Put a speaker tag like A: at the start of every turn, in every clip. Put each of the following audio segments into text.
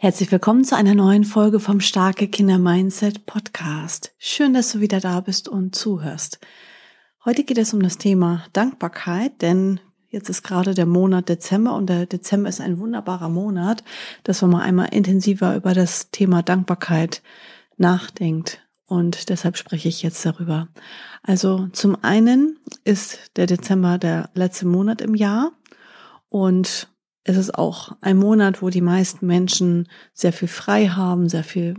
A: Herzlich willkommen zu einer neuen Folge vom Starke Kinder Mindset Podcast. Schön, dass du wieder da bist und zuhörst. Heute geht es um das Thema Dankbarkeit, denn jetzt ist gerade der Monat Dezember und der Dezember ist ein wunderbarer Monat, dass man mal einmal intensiver über das Thema Dankbarkeit nachdenkt. Und deshalb spreche ich jetzt darüber. Also zum einen ist der Dezember der letzte Monat im Jahr und es ist auch ein Monat, wo die meisten Menschen sehr viel frei haben, sehr viel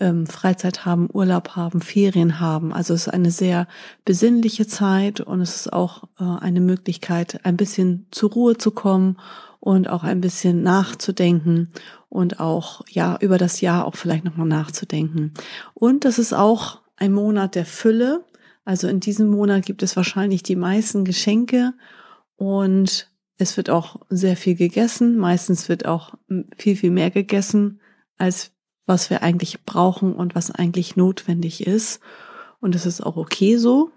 A: ähm, Freizeit haben, Urlaub haben, Ferien haben. Also es ist eine sehr besinnliche Zeit und es ist auch äh, eine Möglichkeit, ein bisschen zur Ruhe zu kommen und auch ein bisschen nachzudenken und auch ja über das Jahr auch vielleicht nochmal nachzudenken. Und das ist auch ein Monat der Fülle. Also in diesem Monat gibt es wahrscheinlich die meisten Geschenke und es wird auch sehr viel gegessen. Meistens wird auch viel, viel mehr gegessen, als was wir eigentlich brauchen und was eigentlich notwendig ist. Und es ist auch okay so.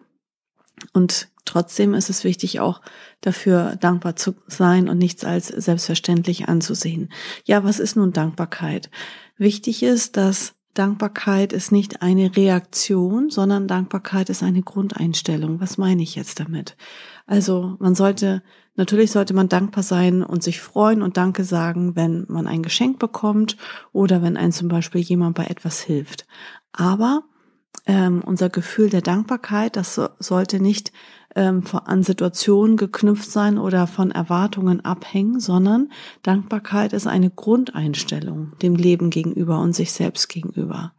A: Und trotzdem ist es wichtig, auch dafür dankbar zu sein und nichts als selbstverständlich anzusehen. Ja, was ist nun Dankbarkeit? Wichtig ist, dass Dankbarkeit ist nicht eine Reaktion, sondern Dankbarkeit ist eine Grundeinstellung. Was meine ich jetzt damit? Also man sollte, natürlich sollte man dankbar sein und sich freuen und Danke sagen, wenn man ein Geschenk bekommt oder wenn ein zum Beispiel jemand bei etwas hilft. Aber ähm, unser Gefühl der Dankbarkeit, das so, sollte nicht ähm, an Situationen geknüpft sein oder von Erwartungen abhängen, sondern Dankbarkeit ist eine Grundeinstellung dem Leben gegenüber und sich selbst gegenüber.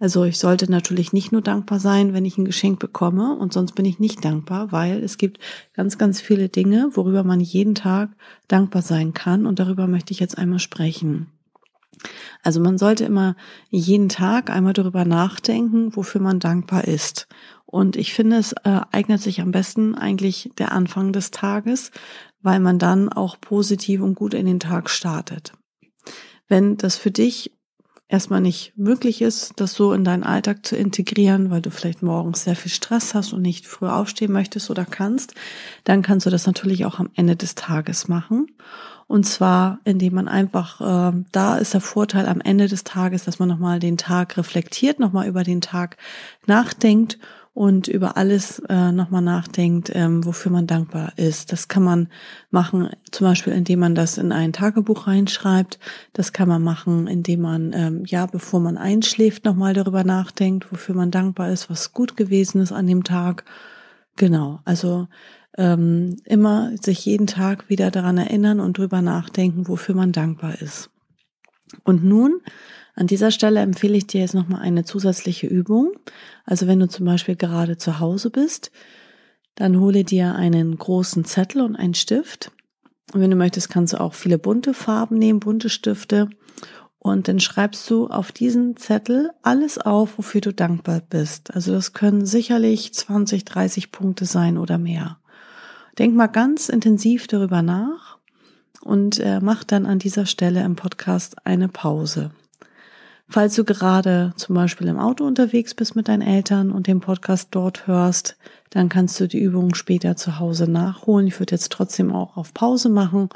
A: Also ich sollte natürlich nicht nur dankbar sein, wenn ich ein Geschenk bekomme und sonst bin ich nicht dankbar, weil es gibt ganz, ganz viele Dinge, worüber man jeden Tag dankbar sein kann und darüber möchte ich jetzt einmal sprechen. Also man sollte immer jeden Tag einmal darüber nachdenken, wofür man dankbar ist. Und ich finde, es äh, eignet sich am besten eigentlich der Anfang des Tages, weil man dann auch positiv und gut in den Tag startet. Wenn das für dich erstmal nicht möglich ist, das so in deinen Alltag zu integrieren, weil du vielleicht morgens sehr viel Stress hast und nicht früh aufstehen möchtest oder kannst, dann kannst du das natürlich auch am Ende des Tages machen. Und zwar, indem man einfach, äh, da ist der Vorteil am Ende des Tages, dass man nochmal den Tag reflektiert, nochmal über den Tag nachdenkt und über alles äh, nochmal nachdenkt, ähm, wofür man dankbar ist. Das kann man machen, zum Beispiel, indem man das in ein Tagebuch reinschreibt. Das kann man machen, indem man, ähm, ja, bevor man einschläft, nochmal darüber nachdenkt, wofür man dankbar ist, was gut gewesen ist an dem Tag. Genau, also ähm, immer sich jeden Tag wieder daran erinnern und drüber nachdenken, wofür man dankbar ist. Und nun an dieser Stelle empfehle ich dir jetzt nochmal eine zusätzliche Übung. Also wenn du zum Beispiel gerade zu Hause bist, dann hole dir einen großen Zettel und einen Stift. Und wenn du möchtest, kannst du auch viele bunte Farben nehmen, bunte Stifte. Und dann schreibst du auf diesen Zettel alles auf, wofür du dankbar bist. Also das können sicherlich 20, 30 Punkte sein oder mehr. Denk mal ganz intensiv darüber nach und äh, mach dann an dieser Stelle im Podcast eine Pause. Falls du gerade zum Beispiel im Auto unterwegs bist mit deinen Eltern und den Podcast dort hörst, dann kannst du die Übung später zu Hause nachholen. Ich würde jetzt trotzdem auch auf Pause machen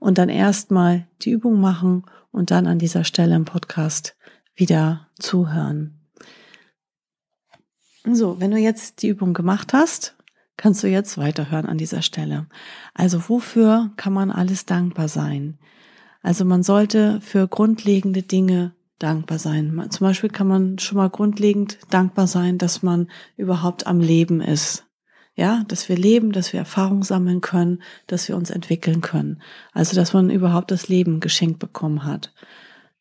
A: und dann erstmal die Übung machen und dann an dieser Stelle im Podcast wieder zuhören. So, wenn du jetzt die Übung gemacht hast, kannst du jetzt weiterhören an dieser Stelle. Also wofür kann man alles dankbar sein? Also man sollte für grundlegende Dinge dankbar sein. Zum Beispiel kann man schon mal grundlegend dankbar sein, dass man überhaupt am Leben ist. Ja, dass wir leben, dass wir Erfahrung sammeln können, dass wir uns entwickeln können. Also, dass man überhaupt das Leben geschenkt bekommen hat.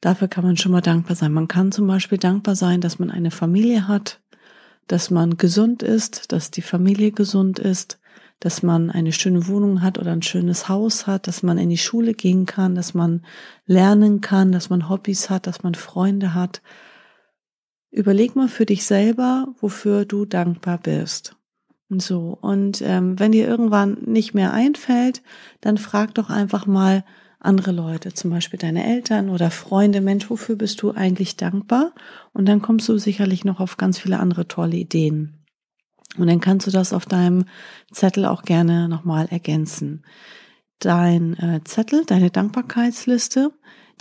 A: Dafür kann man schon mal dankbar sein. Man kann zum Beispiel dankbar sein, dass man eine Familie hat, dass man gesund ist, dass die Familie gesund ist, dass man eine schöne Wohnung hat oder ein schönes Haus hat, dass man in die Schule gehen kann, dass man lernen kann, dass man Hobbys hat, dass man Freunde hat. Überleg mal für dich selber, wofür du dankbar bist. So, und ähm, wenn dir irgendwann nicht mehr einfällt, dann frag doch einfach mal andere Leute, zum Beispiel deine Eltern oder Freunde, Mensch, wofür bist du eigentlich dankbar? Und dann kommst du sicherlich noch auf ganz viele andere tolle Ideen. Und dann kannst du das auf deinem Zettel auch gerne nochmal ergänzen. Dein äh, Zettel, deine Dankbarkeitsliste,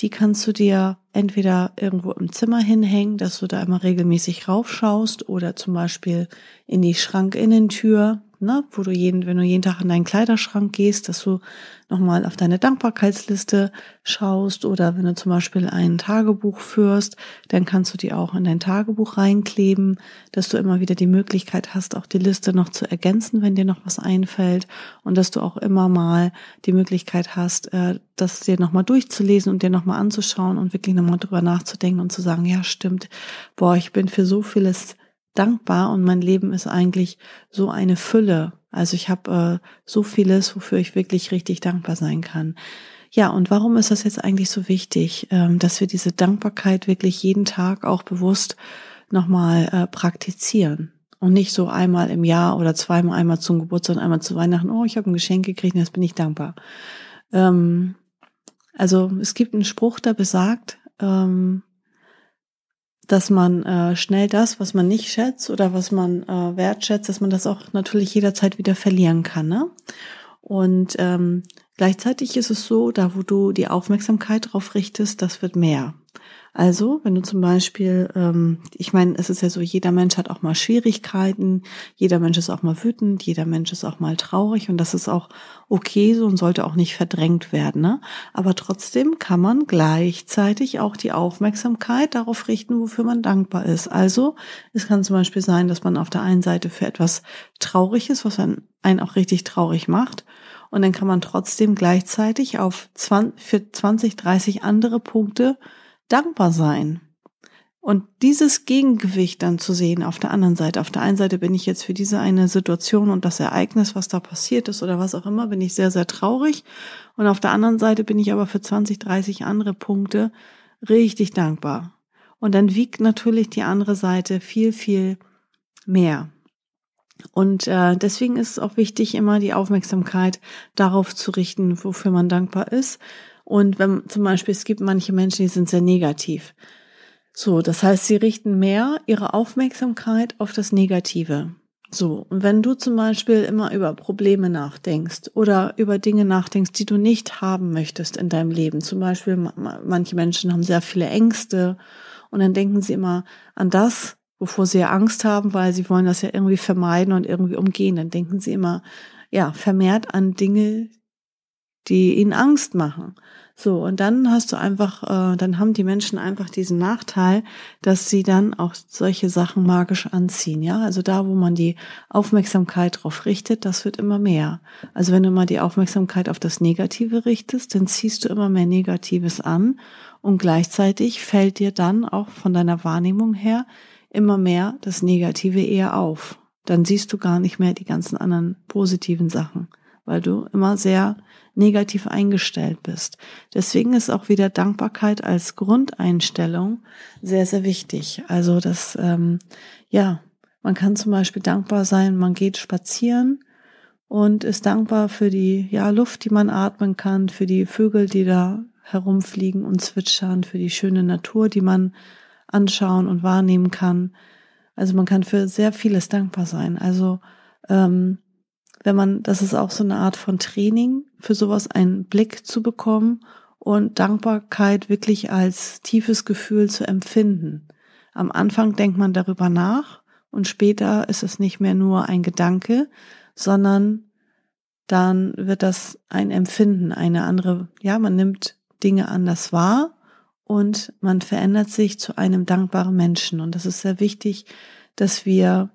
A: die kannst du dir entweder irgendwo im Zimmer hinhängen, dass du da immer regelmäßig raufschaust oder zum Beispiel in die Schrankinnentür, ne, wo du jeden, wenn du jeden Tag in deinen Kleiderschrank gehst, dass du nochmal auf deine Dankbarkeitsliste schaust oder wenn du zum Beispiel ein Tagebuch führst, dann kannst du die auch in dein Tagebuch reinkleben, dass du immer wieder die Möglichkeit hast, auch die Liste noch zu ergänzen, wenn dir noch was einfällt und dass du auch immer mal die Möglichkeit hast, äh, das dir nochmal durchzulesen und dir nochmal anzuschauen und wirklich nochmal drüber nachzudenken und zu sagen, ja stimmt, boah, ich bin für so vieles dankbar und mein Leben ist eigentlich so eine Fülle. Also ich habe äh, so vieles, wofür ich wirklich richtig dankbar sein kann. Ja, und warum ist das jetzt eigentlich so wichtig, ähm, dass wir diese Dankbarkeit wirklich jeden Tag auch bewusst nochmal äh, praktizieren? Und nicht so einmal im Jahr oder zweimal, einmal zum Geburtstag und einmal zu Weihnachten, oh, ich habe ein Geschenk gekriegt, jetzt bin ich dankbar. Ähm, also es gibt einen Spruch, der besagt, ähm, dass man äh, schnell das, was man nicht schätzt oder was man äh, wertschätzt, dass man das auch natürlich jederzeit wieder verlieren kann. Ne? Und ähm, gleichzeitig ist es so, da wo du die Aufmerksamkeit drauf richtest, das wird mehr. Also, wenn du zum Beispiel, ähm, ich meine, es ist ja so, jeder Mensch hat auch mal Schwierigkeiten, jeder Mensch ist auch mal wütend, jeder Mensch ist auch mal traurig und das ist auch okay so und sollte auch nicht verdrängt werden. Ne? Aber trotzdem kann man gleichzeitig auch die Aufmerksamkeit darauf richten, wofür man dankbar ist. Also, es kann zum Beispiel sein, dass man auf der einen Seite für etwas traurig ist, was einen auch richtig traurig macht. Und dann kann man trotzdem gleichzeitig auf 20, für 20, 30 andere Punkte dankbar sein. Und dieses Gegengewicht dann zu sehen auf der anderen Seite. Auf der einen Seite bin ich jetzt für diese eine Situation und das Ereignis, was da passiert ist oder was auch immer, bin ich sehr, sehr traurig. Und auf der anderen Seite bin ich aber für 20, 30 andere Punkte richtig dankbar. Und dann wiegt natürlich die andere Seite viel, viel mehr. Und äh, deswegen ist es auch wichtig, immer die Aufmerksamkeit darauf zu richten, wofür man dankbar ist. Und wenn zum Beispiel, es gibt manche Menschen, die sind sehr negativ. So, das heißt, sie richten mehr ihre Aufmerksamkeit auf das Negative. So, und wenn du zum Beispiel immer über Probleme nachdenkst oder über Dinge nachdenkst, die du nicht haben möchtest in deinem Leben, zum Beispiel manche Menschen haben sehr viele Ängste und dann denken sie immer an das, wovor sie ja Angst haben, weil sie wollen das ja irgendwie vermeiden und irgendwie umgehen. Dann denken sie immer, ja, vermehrt an Dinge, die ihnen Angst machen. So, und dann hast du einfach, äh, dann haben die Menschen einfach diesen Nachteil, dass sie dann auch solche Sachen magisch anziehen, ja. Also da, wo man die Aufmerksamkeit drauf richtet, das wird immer mehr. Also wenn du mal die Aufmerksamkeit auf das Negative richtest, dann ziehst du immer mehr Negatives an und gleichzeitig fällt dir dann auch von deiner Wahrnehmung her immer mehr das Negative eher auf. Dann siehst du gar nicht mehr die ganzen anderen positiven Sachen, weil du immer sehr negativ eingestellt bist. Deswegen ist auch wieder Dankbarkeit als Grundeinstellung sehr, sehr wichtig. Also das, ähm, ja, man kann zum Beispiel dankbar sein, man geht spazieren und ist dankbar für die ja, Luft, die man atmen kann, für die Vögel, die da herumfliegen und zwitschern, für die schöne Natur, die man anschauen und wahrnehmen kann. Also man kann für sehr vieles dankbar sein. Also ähm, wenn man, das ist auch so eine Art von Training, für sowas einen Blick zu bekommen und Dankbarkeit wirklich als tiefes Gefühl zu empfinden. Am Anfang denkt man darüber nach und später ist es nicht mehr nur ein Gedanke, sondern dann wird das ein Empfinden, eine andere, ja, man nimmt Dinge anders wahr und man verändert sich zu einem dankbaren Menschen. Und das ist sehr wichtig, dass wir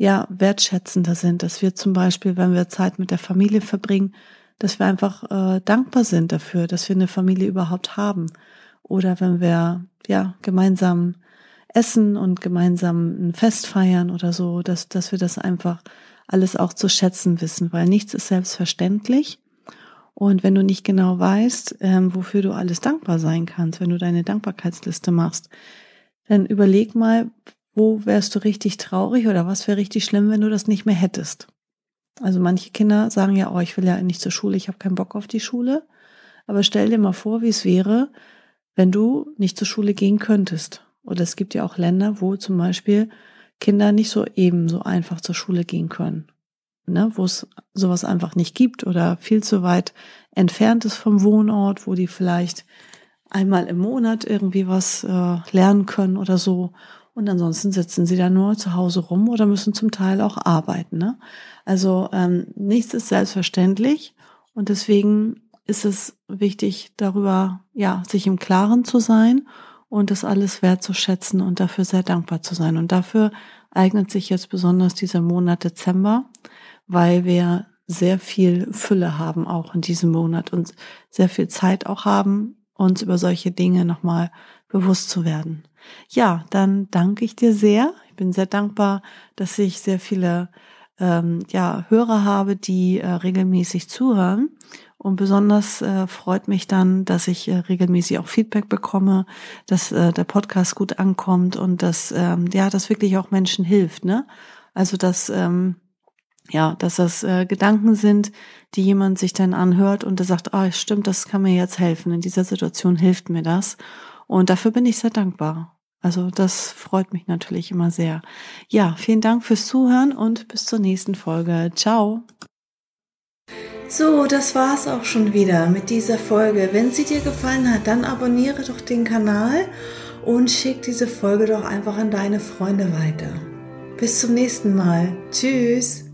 A: ja wertschätzender sind, dass wir zum Beispiel, wenn wir Zeit mit der Familie verbringen, dass wir einfach äh, dankbar sind dafür, dass wir eine Familie überhaupt haben. Oder wenn wir ja gemeinsam essen und gemeinsam ein Fest feiern oder so, dass, dass wir das einfach alles auch zu schätzen wissen, weil nichts ist selbstverständlich. Und wenn du nicht genau weißt, ähm, wofür du alles dankbar sein kannst, wenn du deine Dankbarkeitsliste machst, dann überleg mal, wo wärst du richtig traurig oder was wäre richtig schlimm, wenn du das nicht mehr hättest. Also manche Kinder sagen ja, oh, ich will ja nicht zur Schule, ich habe keinen Bock auf die Schule. Aber stell dir mal vor, wie es wäre, wenn du nicht zur Schule gehen könntest. Oder es gibt ja auch Länder, wo zum Beispiel Kinder nicht so eben so einfach zur Schule gehen können. Ne, wo es sowas einfach nicht gibt oder viel zu weit entfernt ist vom Wohnort, wo die vielleicht einmal im Monat irgendwie was äh, lernen können oder so. Und ansonsten sitzen sie dann nur zu Hause rum oder müssen zum Teil auch arbeiten. Ne? Also ähm, nichts ist selbstverständlich und deswegen ist es wichtig, darüber ja sich im Klaren zu sein und das alles wertzuschätzen und dafür sehr dankbar zu sein. Und dafür eignet sich jetzt besonders dieser Monat Dezember, weil wir sehr viel Fülle haben auch in diesem Monat und sehr viel Zeit auch haben, uns über solche Dinge nochmal bewusst zu werden. Ja, dann danke ich dir sehr. Ich bin sehr dankbar, dass ich sehr viele ähm, ja, Hörer habe, die äh, regelmäßig zuhören. Und besonders äh, freut mich dann, dass ich äh, regelmäßig auch Feedback bekomme, dass äh, der Podcast gut ankommt und dass ähm, ja das wirklich auch Menschen hilft. Ne? Also dass ähm, ja, dass das äh, Gedanken sind, die jemand sich dann anhört und der sagt, ah, stimmt, das kann mir jetzt helfen. In dieser Situation hilft mir das. Und dafür bin ich sehr dankbar. Also das freut mich natürlich immer sehr. Ja, vielen Dank fürs Zuhören und bis zur nächsten Folge. Ciao. So, das war's auch schon wieder mit dieser Folge. Wenn sie dir gefallen hat, dann abonniere doch den Kanal und schick diese Folge doch einfach an deine Freunde weiter. Bis zum nächsten Mal. Tschüss.